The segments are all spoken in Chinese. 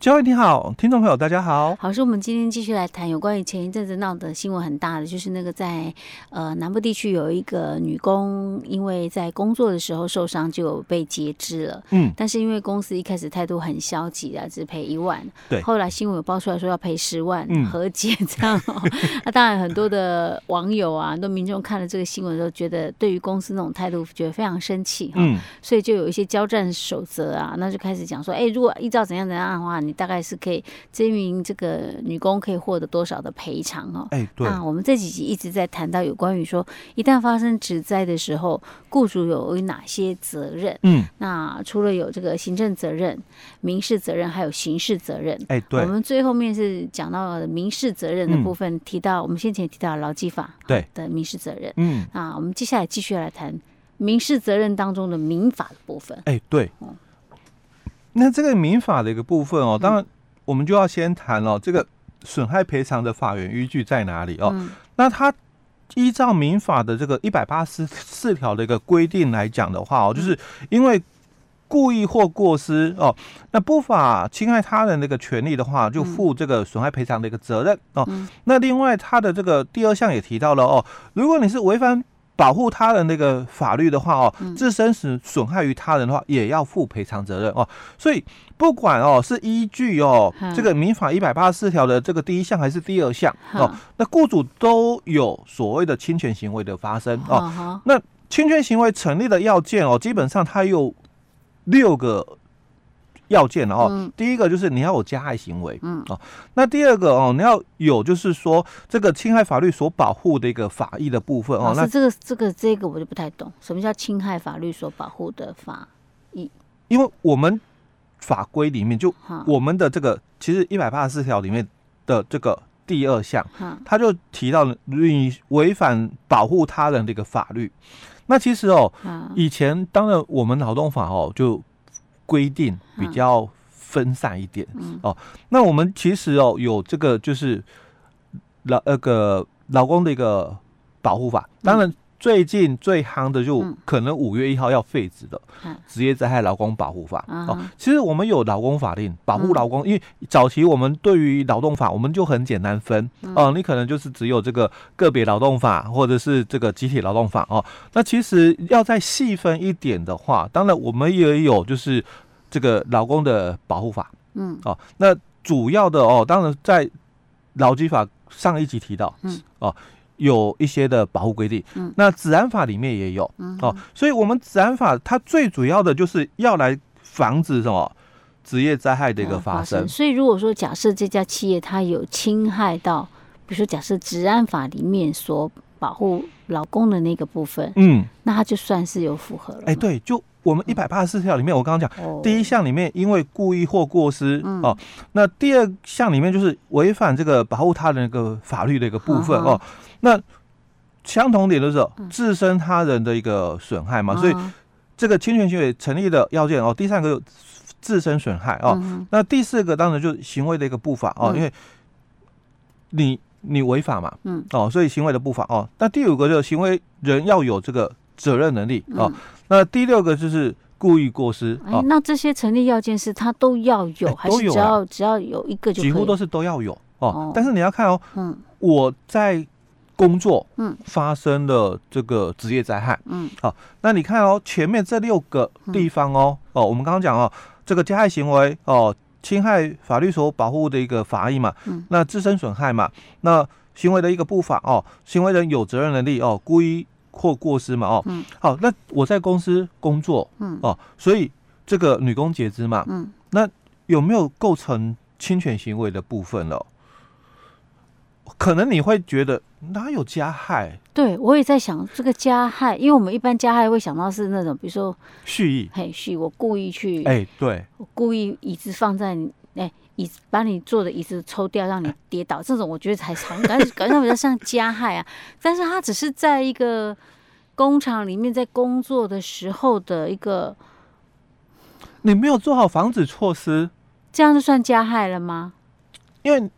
各位你好，听众朋友大家好。好，是我们今天继续来谈有关于前一阵子闹的新闻很大的，就是那个在呃南部地区有一个女工，因为在工作的时候受伤就被截肢了。嗯，但是因为公司一开始态度很消极啊，只赔一万。对。后来新闻有爆出来说要赔十万，嗯、和解这样、哦。那当然很多的网友啊，很多民众看了这个新闻都觉得对于公司那种态度觉得非常生气哈、哦。嗯。所以就有一些交战守则啊，那就开始讲说，哎，如果依照怎样怎样的话。你大概是可以这名这个女工可以获得多少的赔偿哦？哎，对。那我们这几集一直在谈到有关于说，一旦发生职灾的时候，雇主有哪些责任？嗯，那除了有这个行政责任、民事责任，还有刑事责任。哎，对。我们最后面是讲到民事责任的部分，提到、嗯、我们先前提到劳基法对的民事责任。嗯，啊我们接下来继续来谈民事责任当中的民法的部分。哎，对。嗯那这个民法的一个部分哦，当然我们就要先谈哦，这个损害赔偿的法源依据在哪里哦？嗯、那它依照民法的这个一百八十四条的一个规定来讲的话哦，就是因为故意或过失哦，那不法侵害他人的一个权利的话，就负这个损害赔偿的一个责任哦。那另外它的这个第二项也提到了哦，如果你是违反。保护他人那个法律的话哦，自身是损害于他人的话，也要负赔偿责任哦。所以不管哦是依据哦这个民法一百八十四条的这个第一项还是第二项哦，那雇主都有所谓的侵权行为的发生哦。那侵权行为成立的要件哦，基本上它有六个。要件哦，嗯、第一个就是你要有加害行为，嗯哦，那第二个哦，你要有就是说这个侵害法律所保护的一个法益的部分哦。那这个这个这个我就不太懂，什么叫侵害法律所保护的法益？因为我们法规里面就我们的这个其实一百八十四条里面的这个第二项，他就提到了你违反保护他人的一个法律。那其实哦，以前当然我们劳动法哦就。规定比较分散一点、嗯、哦，那我们其实哦有这个就是劳那个劳工的一个保护法，当然最近最夯的就可能五月一号要废止的职业灾害劳工保护法、嗯、哦。其实我们有劳工法令保护劳工，嗯、因为早期我们对于劳动法我们就很简单分。哦，你可能就是只有这个个别劳动法或者是这个集体劳动法哦。那其实要再细分一点的话，当然我们也有就是。这个劳工的保护法，嗯，哦，那主要的哦，当然在劳基法上一集提到，嗯，哦，有一些的保护规定，嗯，那治安法里面也有，嗯，哦，所以我们治安法它最主要的就是要来防止什么职业灾害的一个发生。所以如果说假设这家企业它有侵害到，比如说假设治安法里面所保护劳工的那个部分，嗯，那它就算是有符合了。哎，对，就。我们一百八十四条里面，我刚刚讲第一项里面，因为故意或过失哦，那第二项里面就是违反这个保护他人一个法律的一个部分哦。那相同点就是自身他人的一个损害嘛，所以这个侵权行为成立的要件哦，第三个自身损害哦，那第四个当然就是行为的一个不法哦，因为你你违法嘛，嗯。哦，所以行为的不法哦。那第五个就是行为人要有这个责任能力哦。那第六个就是故意过失，哎，那这些成立要件是他都要有，还是只要只要有一个就？几乎都是都要有哦。但是你要看哦，嗯，我在工作，嗯，发生了这个职业灾害，嗯，好，那你看哦，前面这六个地方哦，哦，我们刚刚讲哦，这个加害行为哦，侵害法律所保护的一个法益嘛，嗯，那自身损害嘛，那行为的一个不法哦，行为人有责任能力哦，故意。或过失嘛，哦，嗯，好，那我在公司工作，嗯，哦，所以这个女工截肢嘛，嗯，那有没有构成侵权行为的部分了？可能你会觉得哪有加害？对，我也在想这个加害，因为我们一般加害会想到是那种，比如说蓄意，嘿，蓄意，我故意去，哎，对，我故意椅子放在你，哎，椅子把你坐的椅子抽掉，让你跌倒，这种我觉得才常，感觉感觉比较像加害啊，但是他只是在一个。工厂里面在工作的时候的一个，你没有做好防止措施，这样就算加害了吗？因为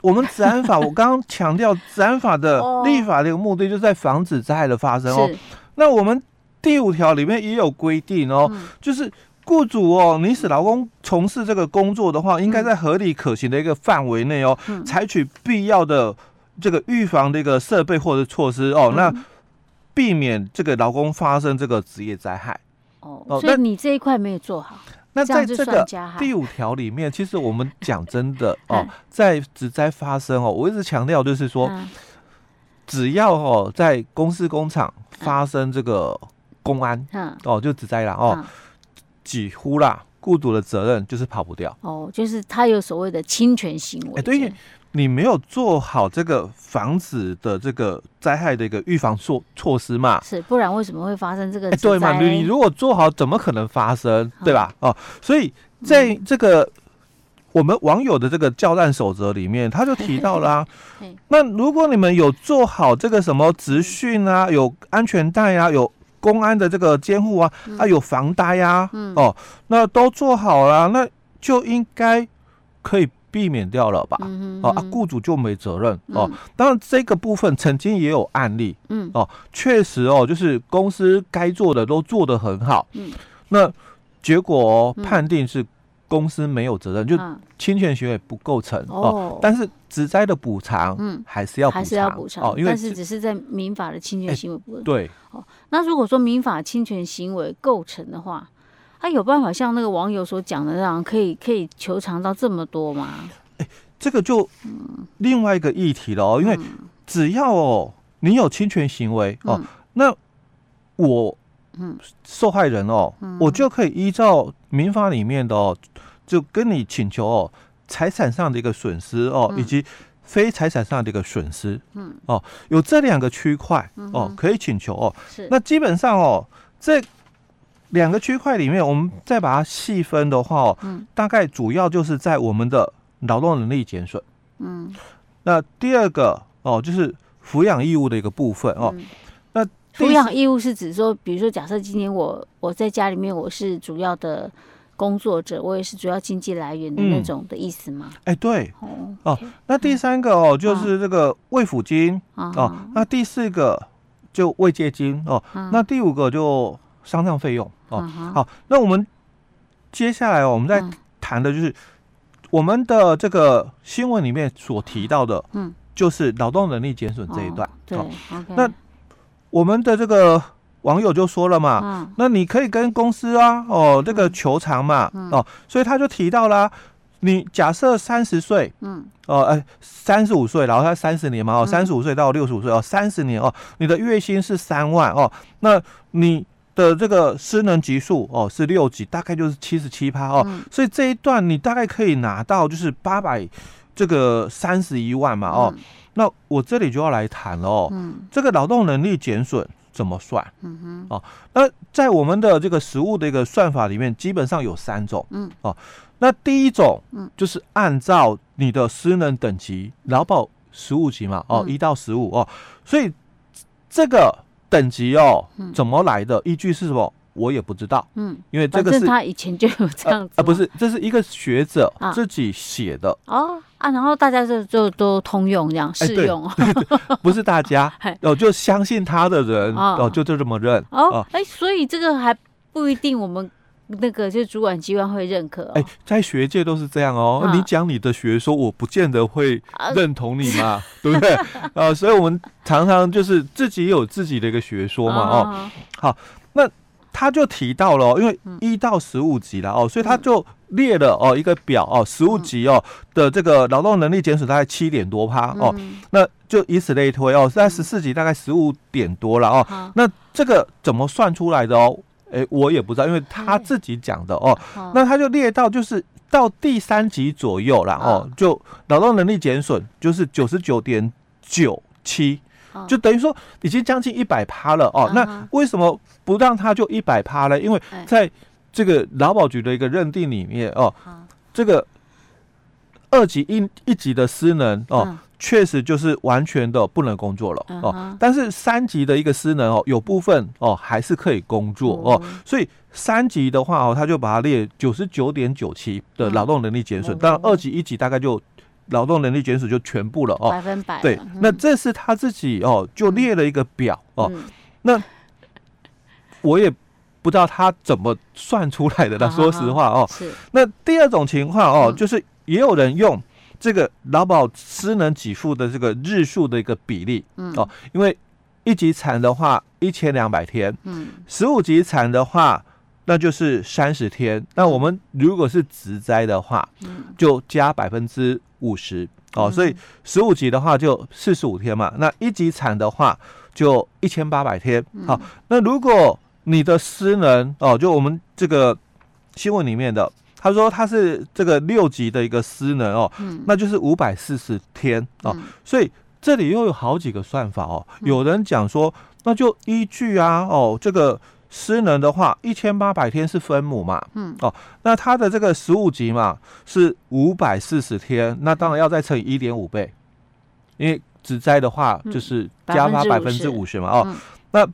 我们治安法，我刚刚强调治安法的立法的一个目的，就是在防止灾害的发生哦。那我们第五条里面也有规定哦，嗯、就是雇主哦，你使劳工从事这个工作的话，应该在合理可行的一个范围内哦，嗯、采取必要的这个预防的一个设备或者措施哦，嗯、那避免这个劳工发生这个职业灾害。哦，所以你这一块没有做好。那在这个第五条里面，其实我们讲真的 哦，在职灾发生哦，我一直强调就是说，只要哦在公司工厂发生这个公安，哦就职灾了哦，几乎啦，雇主的责任就是跑不掉。哦，就是他有所谓的侵权行为。哎，对。你没有做好这个防止的这个灾害的一个预防措措施嘛？是，不然为什么会发生这个？对嘛？你如果做好，怎么可能发生？对吧？哦，所以在这个我们网友的这个教战守则里面，他就提到了啊。那如果你们有做好这个什么职训啊，有安全带啊，有公安的这个监护啊，啊有房贷呀，哦，那都做好了，那就应该可以。避免掉了吧？嗯、哼哦啊，雇主就没责任、嗯、哦。当然，这个部分曾经也有案例，嗯哦，确实哦，就是公司该做的都做得很好，嗯，那结果、判定是公司没有责任，嗯、就侵权行为不构成、嗯、哦。但是职灾的补偿，嗯，还是要还是要补偿哦。因为但是只是在民法的侵权行为不、欸、对哦。那如果说民法侵权行为构成的话，他有办法像那个网友所讲的那样，可以可以求偿到这么多吗？哎，这个就另外一个议题了哦，因为只要哦你有侵权行为哦，那我嗯受害人哦，我就可以依照民法里面的哦，就跟你请求哦财产上的一个损失哦，以及非财产上的一个损失，嗯。哦，有这两个区块哦可以请求哦，是。那基本上哦这。两个区块里面，我们再把它细分的话哦，嗯，大概主要就是在我们的劳动能力减损，嗯，那第二个哦，就是抚养义务的一个部分哦，嗯、那抚养义务是指说，比如说，假设今年我我在家里面我是主要的工作者，我也是主要经济来源的那种的意思吗？哎、嗯，欸、对，哦，哦，那第三个哦，就是这个慰抚金、啊、哦，那第四个就慰藉金哦，啊、那第五个就丧葬费用。哦，好，那我们接下来哦，我们在谈的就是我们的这个新闻里面所提到的，嗯，就是劳动能力减损这一段。对，那我们的这个网友就说了嘛，那你可以跟公司啊，哦，这个求偿嘛，哦，所以他就提到了，你假设三十岁，嗯，哦，哎，三十五岁，然后他三十年嘛，哦，三十五岁到六十五岁哦，三十年哦，你的月薪是三万哦，那你。的这个失能级数哦是六级，大概就是七十七趴哦，嗯、所以这一段你大概可以拿到就是八百这个三十一万嘛哦，嗯、那我这里就要来谈了哦，嗯、这个劳动能力减损怎么算？嗯哼，哦，那在我们的这个实物的一个算法里面，基本上有三种，嗯，哦，那第一种嗯就是按照你的失能等级劳保实务级嘛，哦，一、嗯、到十五哦，所以这个。等级哦，怎么来的？依据是什么？我也不知道。嗯，因为这个是他以前就有这样子啊，不是，这是一个学者自己写的哦啊，然后大家就就都通用这样适用，不是大家 哦，就相信他的人哦，就就这么认哦。哎，所以这个还不一定我们。那个就是主管机关会认可，哎，在学界都是这样哦。你讲你的学说，我不见得会认同你嘛，对不对？啊，所以我们常常就是自己有自己的一个学说嘛，哦。好，那他就提到了，因为一到十五级了哦，所以他就列了哦一个表哦，十五级哦的这个劳动能力减损大概七点多趴哦，那就以此类推哦，在十四级大概十五点多了哦。那这个怎么算出来的哦？哎、欸，我也不知道，因为他自己讲的哦。那他就列到就是到第三级左右了哦，就劳动能力减损就是九十九点九七，就等于说已经将近一百趴了哦。那为什么不让他就一百趴呢？因为在这个劳保局的一个认定里面哦，这个二级一一级的失能哦。确实就是完全的不能工作了哦，但是三级的一个失能哦，有部分哦还是可以工作哦，所以三级的话哦，他就把它列九十九点九七的劳动能力减损，当然二级一级大概就劳动能力减损就全部了哦，百分百。对，那这是他自己哦就列了一个表哦，那我也不知道他怎么算出来的。那说实话哦，是。那第二种情况哦，就是也有人用这个劳保失能给付的这个日数的一个比例，嗯哦，因为一级产的话一千两百天，嗯，十五级产的话那就是三十天。那我们如果是植栽的话，嗯，就加百分之五十。哦，所以十五级的话就四十五天嘛，那一级产的话就一千八百天。好，那如果你的失能哦，就我们这个新闻里面的，他说他是这个六级的一个失能哦，那就是五百四十天哦。所以这里又有好几个算法哦，有人讲说那就依据啊哦这个。失能的话，一千八百天是分母嘛？嗯，哦，那它的这个十五级嘛是五百四十天，那当然要再乘以一点五倍，因为职灾的话就是加发百分之五十嘛。哦，嗯、那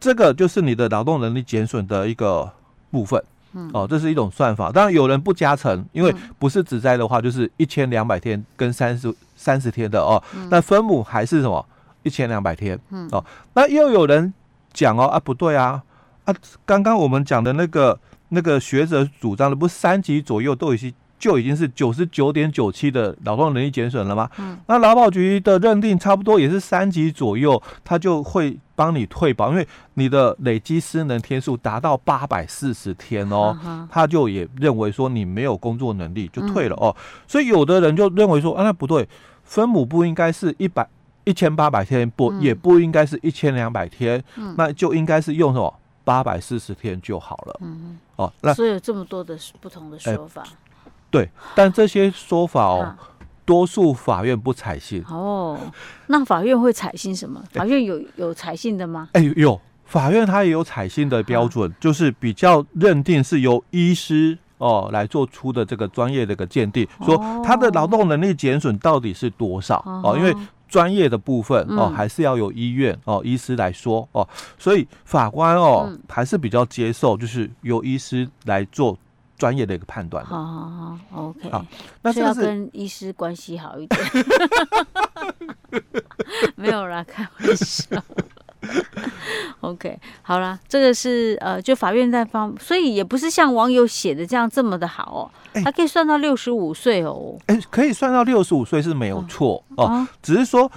这个就是你的劳动能力减损的一个部分。嗯，哦，这是一种算法。当然有人不加成，因为不是职灾的话，就是一千两百天跟三十三十天的哦。那分母还是什么？一千两百天。嗯，哦，那又有人讲哦，啊，不对啊。啊，刚刚我们讲的那个那个学者主张的，不是三级左右都已经就已经是九十九点九七的劳动能力减损了吗？嗯，那劳保局的认定差不多也是三级左右，他就会帮你退保，因为你的累积失能天数达到八百四十天哦，他就也认为说你没有工作能力就退了哦。所以有的人就认为说啊，那不对，分母不应该是一百一千八百天，不也不应该是一千两百天，那就应该是用什么？八百四十天就好了。嗯，哦，那所以有这么多的不同的说法。欸、对，但这些说法哦，啊、多数法院不采信。哦，那法院会采信什么？法院有有采信的吗？哎、欸，有，法院它也有采信的标准，啊、就是比较认定是由医师哦来做出的这个专业的一个鉴定，哦、说他的劳动能力减损到底是多少哦，哦，因为。专业的部分哦，还是要由医院哦医师来说哦，所以法官哦还是比较接受，就是由医师来做专业的一个判断。好好好，OK。好，那是要跟医师关系好一点。没有啦，开玩笑。OK，好啦，这个是呃，就法院在方，所以也不是像网友写的这样这么的好哦，还、欸、可以算到六十五岁哦，哎、欸，可以算到六十五岁是没有错哦，哦只是说，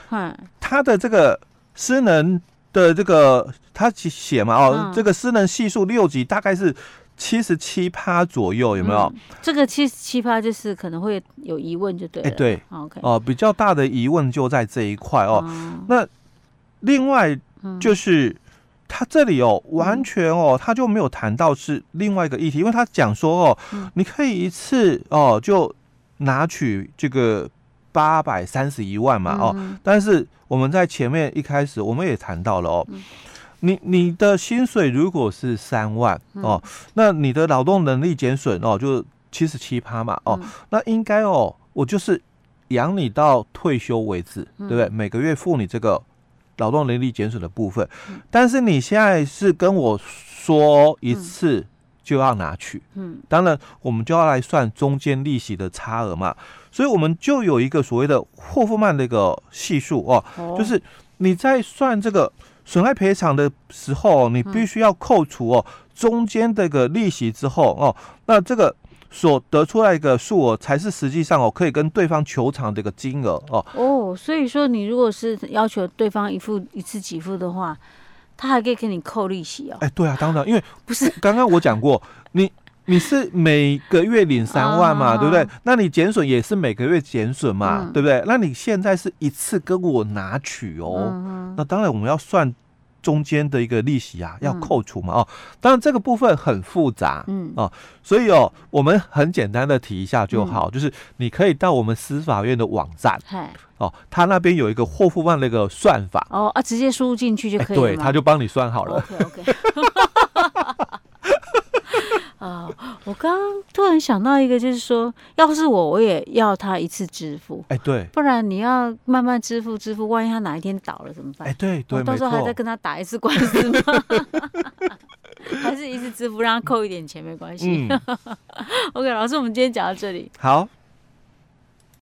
他的这个失能的这个他写嘛哦，嗯、这个失能系数六级大概是七十七趴左右，有没有？嗯、这个七十七趴就是可能会有疑问，就对了，哎、欸，对，OK，哦、呃，比较大的疑问就在这一块哦，嗯、那另外。就是他这里哦，完全哦，他就没有谈到是另外一个议题，因为他讲说哦，你可以一次哦就拿取这个八百三十一万嘛哦，但是我们在前面一开始我们也谈到了哦，你你的薪水如果是三万哦，那你的劳动能力减损哦就七十七趴嘛哦，那应该哦我就是养你到退休为止，对不对？每个月付你这个。劳动能力减损的部分，但是你现在是跟我说一次就要拿去，嗯，当然我们就要来算中间利息的差额嘛，所以我们就有一个所谓的霍夫曼的一个系数哦，就是你在算这个损害赔偿的时候，你必须要扣除哦中间这个利息之后哦，那这个。所得出来一个数额才是实际上哦，可以跟对方求偿的一个金额哦。哦，所以说你如果是要求对方一付一次给付的话，他还可以给你扣利息哦。哎，对啊，当然，因为 不是刚刚我讲过，你你是每个月领三万嘛，对不对？那你减损也是每个月减损嘛，对不对？那你现在是一次跟我拿取哦，那当然我们要算。中间的一个利息啊，要扣除嘛？哦，当然这个部分很复杂，嗯。哦，所以哦，我们很简单的提一下就好，就是你可以到我们司法院的网站，哦，他那边有一个霍夫曼那个算法，哦啊，直接输入进去就可以了，对，他就帮你算好了。OK OK。啊，我刚刚突然想到一个，就是说，要是我，我也要他一次支付。哎，对，不然你要慢慢支付支付，万一他哪一天倒了怎么办？哎，对对，我到时候还在跟他打一次官司吗？还是一次支付，让他扣一点钱没关系。嗯、OK，老师，我们今天讲到这里。好。